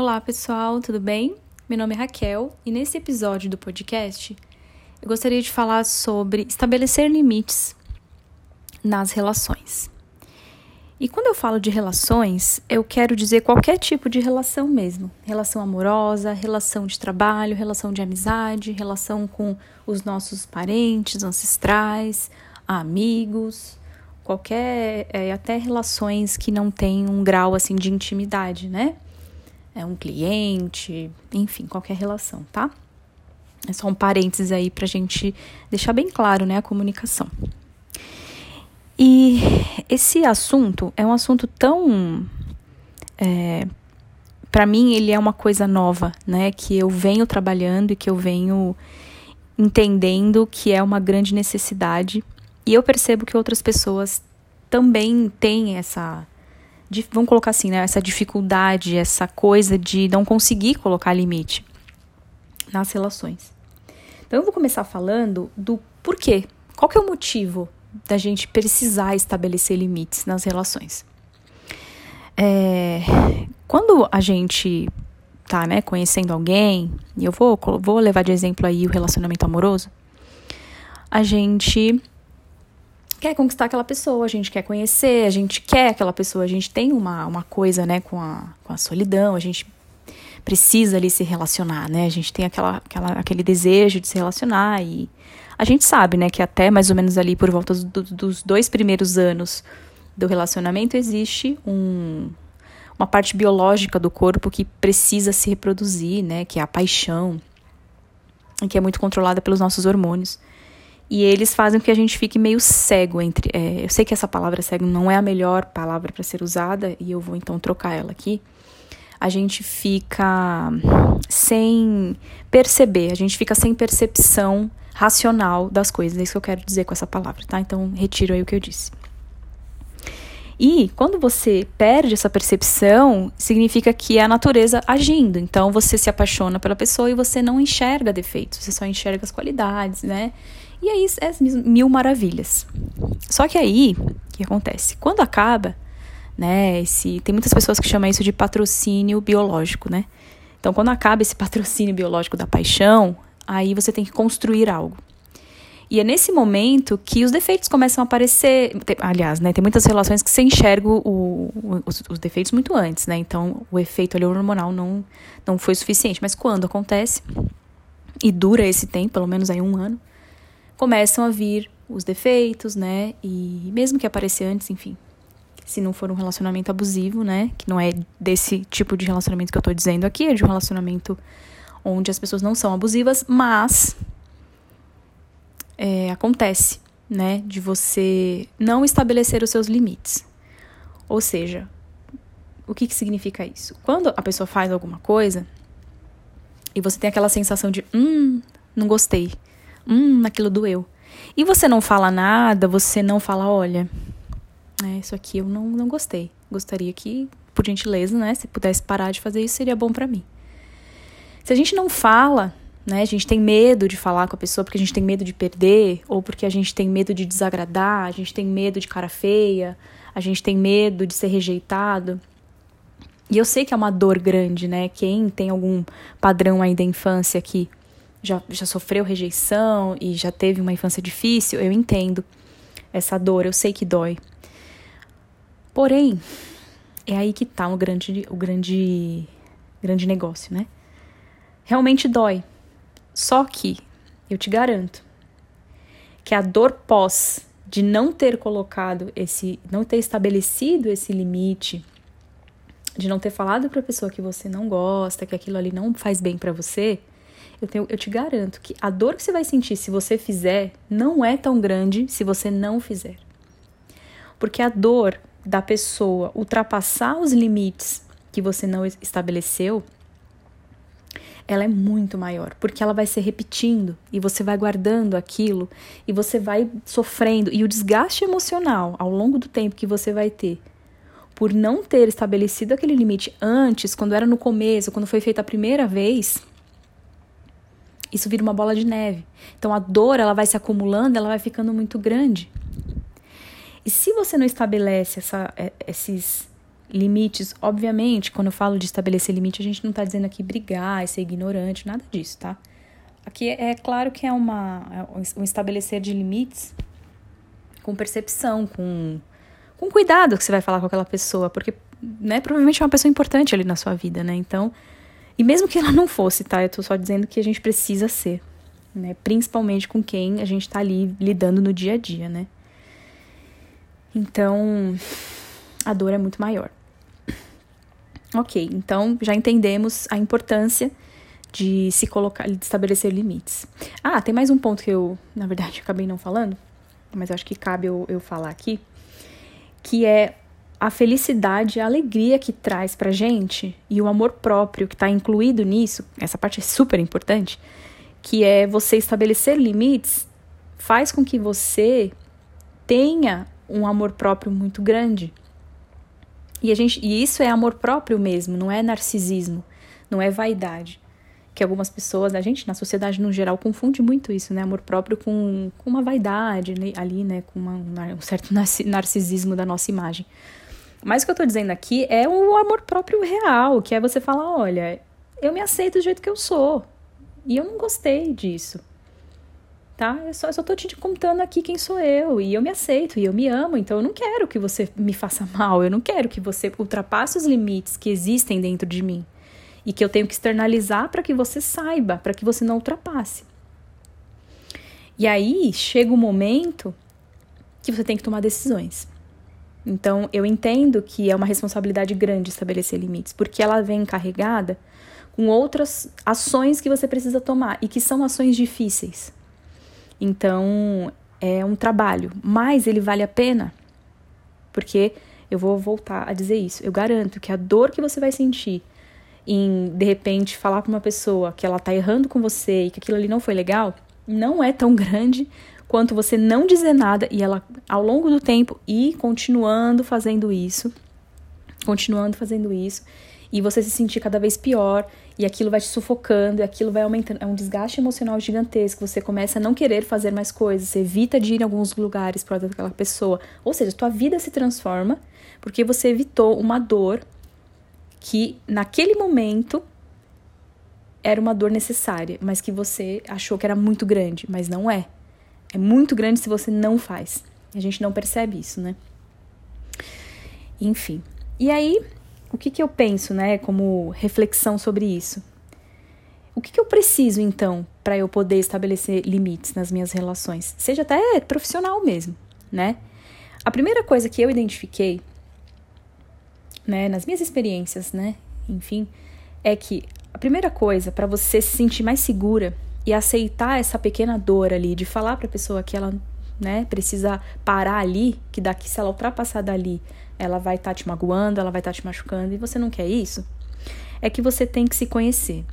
Olá, pessoal, tudo bem? Meu nome é Raquel e nesse episódio do podcast eu gostaria de falar sobre estabelecer limites nas relações. E quando eu falo de relações, eu quero dizer qualquer tipo de relação mesmo: relação amorosa, relação de trabalho, relação de amizade, relação com os nossos parentes, ancestrais, amigos, qualquer, é, até relações que não têm um grau assim de intimidade, né? É um cliente, enfim, qualquer relação, tá? É só um parênteses aí pra gente deixar bem claro, né, a comunicação. E esse assunto é um assunto tão. É, para mim, ele é uma coisa nova, né, que eu venho trabalhando e que eu venho entendendo que é uma grande necessidade. E eu percebo que outras pessoas também têm essa de, vamos colocar assim, né, essa dificuldade, essa coisa de não conseguir colocar limite nas relações. Então eu vou começar falando do porquê. Qual que é o motivo da gente precisar estabelecer limites nas relações? É, quando a gente tá, né, conhecendo alguém, e eu vou, vou levar de exemplo aí o relacionamento amoroso, a gente quer conquistar aquela pessoa, a gente quer conhecer, a gente quer aquela pessoa, a gente tem uma, uma coisa, né, com a, com a solidão, a gente precisa ali se relacionar, né? A gente tem aquela, aquela, aquele desejo de se relacionar e a gente sabe, né, que até mais ou menos ali por volta do, dos dois primeiros anos do relacionamento existe um, uma parte biológica do corpo que precisa se reproduzir, né, que é a paixão, que é muito controlada pelos nossos hormônios. E eles fazem com que a gente fique meio cego entre. É, eu sei que essa palavra cego não é a melhor palavra para ser usada, e eu vou então trocar ela aqui. A gente fica sem perceber, a gente fica sem percepção racional das coisas. É isso que eu quero dizer com essa palavra, tá? Então, retiro aí o que eu disse. E quando você perde essa percepção, significa que é a natureza agindo. Então você se apaixona pela pessoa e você não enxerga defeitos, você só enxerga as qualidades, né? E aí é mil maravilhas. Só que aí, o que acontece? Quando acaba, né, esse, tem muitas pessoas que chamam isso de patrocínio biológico, né? Então, quando acaba esse patrocínio biológico da paixão, aí você tem que construir algo. E é nesse momento que os defeitos começam a aparecer. Aliás, né, tem muitas relações que você enxerga o, o, os, os, defeitos muito antes, né? Então, o efeito ali hormonal não, não foi suficiente. Mas quando acontece, e dura esse tempo, pelo menos aí um ano, começam a vir os defeitos, né? E mesmo que apareça antes, enfim, se não for um relacionamento abusivo, né? Que não é desse tipo de relacionamento que eu tô dizendo aqui, é de um relacionamento onde as pessoas não são abusivas, mas é, acontece, né? De você não estabelecer os seus limites. Ou seja, o que, que significa isso? Quando a pessoa faz alguma coisa e você tem aquela sensação de, hum, não gostei hum, aquilo doeu. E você não fala nada, você não fala, olha, é, isso aqui eu não, não gostei. Gostaria que, por gentileza, né, se pudesse parar de fazer isso, seria bom para mim. Se a gente não fala, né, a gente tem medo de falar com a pessoa porque a gente tem medo de perder, ou porque a gente tem medo de desagradar, a gente tem medo de cara feia, a gente tem medo de ser rejeitado. E eu sei que é uma dor grande, né? Quem tem algum padrão aí da infância que já, já sofreu rejeição e já teve uma infância difícil, eu entendo essa dor, eu sei que dói. Porém, é aí que tá o grande, o grande, grande negócio, né? Realmente dói. Só que eu te garanto que a dor pós de não ter colocado esse, não ter estabelecido esse limite, de não ter falado para a pessoa que você não gosta, que aquilo ali não faz bem para você, eu, tenho, eu te garanto que a dor que você vai sentir se você fizer não é tão grande se você não fizer. Porque a dor da pessoa ultrapassar os limites que você não estabeleceu, ela é muito maior, porque ela vai se repetindo e você vai guardando aquilo e você vai sofrendo e o desgaste emocional ao longo do tempo que você vai ter por não ter estabelecido aquele limite antes, quando era no começo, quando foi feita a primeira vez, isso vira uma bola de neve. Então a dor ela vai se acumulando, ela vai ficando muito grande. E se você não estabelece essa, é, esses limites, obviamente, quando eu falo de estabelecer limite, a gente não está dizendo aqui brigar, ser ignorante, nada disso, tá? Aqui é, é claro que é uma é um estabelecer de limites com percepção, com, com cuidado que você vai falar com aquela pessoa, porque né, provavelmente é uma pessoa importante ali na sua vida, né? Então, e mesmo que ela não fosse, tá? Eu tô só dizendo que a gente precisa ser, né? Principalmente com quem a gente tá ali lidando no dia a dia, né? Então, a dor é muito maior. Ok, então já entendemos a importância de se colocar, de estabelecer limites. Ah, tem mais um ponto que eu, na verdade, acabei não falando, mas acho que cabe eu, eu falar aqui, que é a felicidade, a alegria que traz pra gente e o amor próprio que está incluído nisso, essa parte é super importante, que é você estabelecer limites, faz com que você tenha um amor próprio muito grande. E, a gente, e isso é amor próprio mesmo, não é narcisismo, não é vaidade. Que algumas pessoas, a gente na sociedade no geral confunde muito isso, né? Amor próprio com, com uma vaidade né? ali, né? Com uma, um certo narcisismo da nossa imagem. Mas o que eu tô dizendo aqui é o amor próprio real, que é você falar: olha, eu me aceito do jeito que eu sou. E eu não gostei disso tá? Eu só, eu só tô te contando aqui quem sou eu e eu me aceito e eu me amo, então eu não quero que você me faça mal, eu não quero que você ultrapasse os limites que existem dentro de mim e que eu tenho que externalizar para que você saiba, para que você não ultrapasse. E aí chega o momento que você tem que tomar decisões. Então eu entendo que é uma responsabilidade grande estabelecer limites, porque ela vem carregada com outras ações que você precisa tomar e que são ações difíceis. Então, é um trabalho, mas ele vale a pena. Porque eu vou voltar a dizer isso. Eu garanto que a dor que você vai sentir em de repente falar com uma pessoa que ela tá errando com você e que aquilo ali não foi legal, não é tão grande quanto você não dizer nada e ela ao longo do tempo ir continuando fazendo isso, continuando fazendo isso e você se sentir cada vez pior e aquilo vai te sufocando e aquilo vai aumentando. É um desgaste emocional gigantesco. Você começa a não querer fazer mais coisas, você evita de ir em alguns lugares por causa daquela pessoa. Ou seja, tua vida se transforma porque você evitou uma dor que naquele momento era uma dor necessária, mas que você achou que era muito grande, mas não é. É muito grande se você não faz. A gente não percebe isso, né? Enfim. E aí, o que, que eu penso, né, como reflexão sobre isso? O que, que eu preciso, então, para eu poder estabelecer limites nas minhas relações? Seja até profissional mesmo, né? A primeira coisa que eu identifiquei, né, nas minhas experiências, né, enfim, é que a primeira coisa para você se sentir mais segura e aceitar essa pequena dor ali, de falar para a pessoa que ela, né, precisa parar ali, que daqui se ela ultrapassar dali, ela vai estar tá te magoando, ela vai estar tá te machucando, e você não quer isso, é que você tem que se conhecer.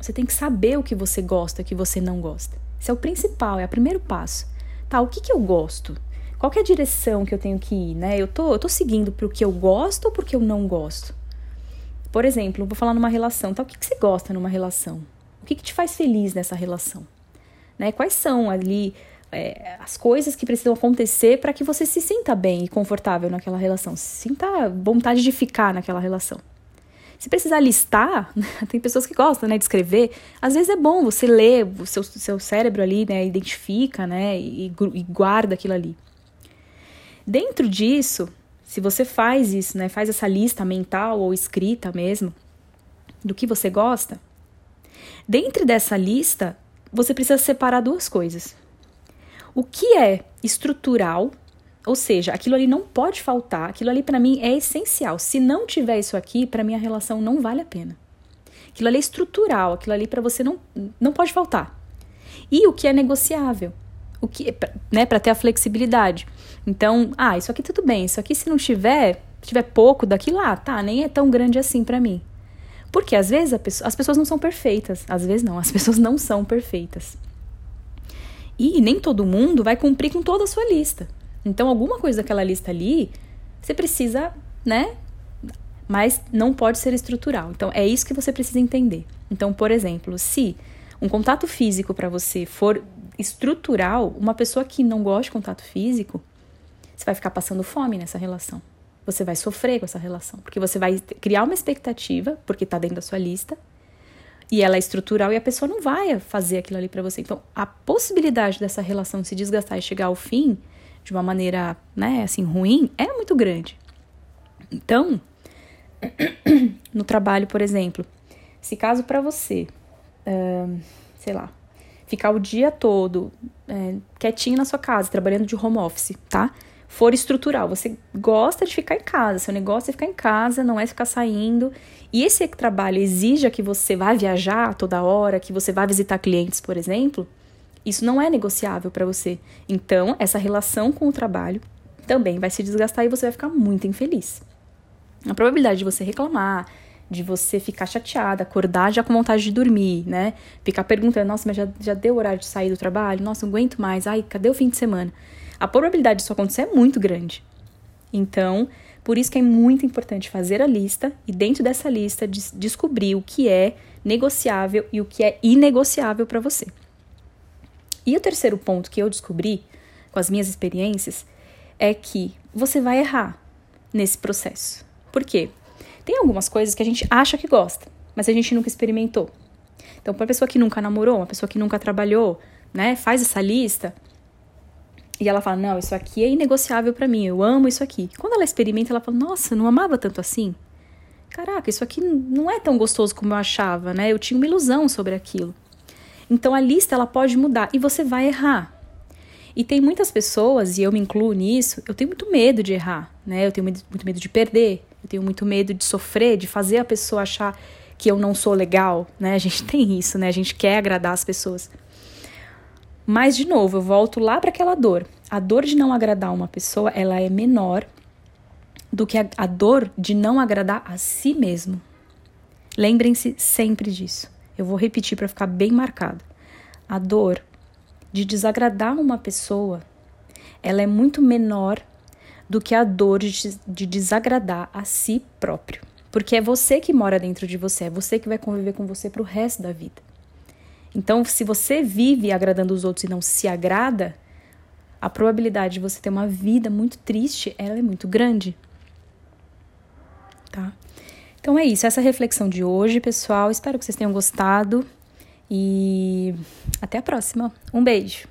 Você tem que saber o que você gosta e o que você não gosta. Isso é o principal, é o primeiro passo. Tá, o que, que eu gosto? Qual é a direção que eu tenho que ir, né? Eu tô, eu tô seguindo porque eu gosto ou porque eu não gosto? Por exemplo, vou falar numa relação, tá? O que, que você gosta numa relação? O que, que te faz feliz nessa relação? Né? Quais são ali é, as coisas que precisam acontecer para que você se sinta bem e confortável naquela relação, se sinta vontade de ficar naquela relação. Se precisar listar, tem pessoas que gostam, né, de escrever. Às vezes é bom você ler, o seu, seu cérebro ali, né, identifica, né, e, e guarda aquilo ali. Dentro disso, se você faz isso, né, faz essa lista mental ou escrita mesmo do que você gosta, dentro dessa lista, você precisa separar duas coisas. O que é estrutural, ou seja, aquilo ali não pode faltar, aquilo ali para mim é essencial. Se não tiver isso aqui, para mim a relação não vale a pena. Aquilo ali é estrutural, aquilo ali para você não, não pode faltar. E o que é negociável? O que, né, para ter a flexibilidade. Então, ah, isso aqui tudo bem, isso aqui se não tiver, tiver pouco daquilo lá, tá, nem é tão grande assim para mim. Porque às vezes pessoa, as pessoas não são perfeitas, às vezes não, as pessoas não são perfeitas. E nem todo mundo vai cumprir com toda a sua lista. Então, alguma coisa daquela lista ali, você precisa, né? Mas não pode ser estrutural. Então, é isso que você precisa entender. Então, por exemplo, se um contato físico para você for estrutural, uma pessoa que não gosta de contato físico, você vai ficar passando fome nessa relação. Você vai sofrer com essa relação, porque você vai criar uma expectativa, porque está dentro da sua lista, e ela é estrutural e a pessoa não vai fazer aquilo ali para você. Então, a possibilidade dessa relação se desgastar e chegar ao fim de uma maneira, né, assim, ruim, é muito grande. Então, no trabalho, por exemplo, se caso para você, uh, sei lá, ficar o dia todo é, quietinho na sua casa, trabalhando de home office, tá? For estrutural, você gosta de ficar em casa, seu negócio é ficar em casa, não é ficar saindo. E esse trabalho exija que você vá viajar toda hora, que você vá visitar clientes, por exemplo, isso não é negociável para você. Então, essa relação com o trabalho também vai se desgastar e você vai ficar muito infeliz. A probabilidade de você reclamar, de você ficar chateada, acordar já com vontade de dormir, né? Ficar perguntando, nossa, mas já, já deu horário de sair do trabalho? Nossa, não aguento mais. Ai, cadê o fim de semana? A probabilidade disso acontecer é muito grande. Então, por isso que é muito importante fazer a lista e dentro dessa lista des descobrir o que é negociável e o que é inegociável para você. E o terceiro ponto que eu descobri com as minhas experiências é que você vai errar nesse processo. Por quê? Tem algumas coisas que a gente acha que gosta, mas a gente nunca experimentou. Então, para uma pessoa que nunca namorou, uma pessoa que nunca trabalhou, né, faz essa lista e ela fala: "Não, isso aqui é inegociável para mim, eu amo isso aqui". Quando ela experimenta, ela fala: "Nossa, não amava tanto assim". Caraca, isso aqui não é tão gostoso como eu achava, né? Eu tinha uma ilusão sobre aquilo. Então a lista ela pode mudar e você vai errar. E tem muitas pessoas, e eu me incluo nisso, eu tenho muito medo de errar, né? Eu tenho muito medo de perder, eu tenho muito medo de sofrer, de fazer a pessoa achar que eu não sou legal, né? A gente tem isso, né? A gente quer agradar as pessoas. Mas de novo, eu volto lá para aquela dor. A dor de não agradar uma pessoa, ela é menor do que a, a dor de não agradar a si mesmo. Lembrem-se sempre disso. Eu vou repetir para ficar bem marcado. A dor de desagradar uma pessoa, ela é muito menor do que a dor de, de desagradar a si próprio. Porque é você que mora dentro de você, é você que vai conviver com você para o resto da vida. Então, se você vive agradando os outros e não se agrada, a probabilidade de você ter uma vida muito triste, ela é muito grande. Tá? Então é isso, essa é reflexão de hoje, pessoal. Espero que vocês tenham gostado. E até a próxima. Um beijo.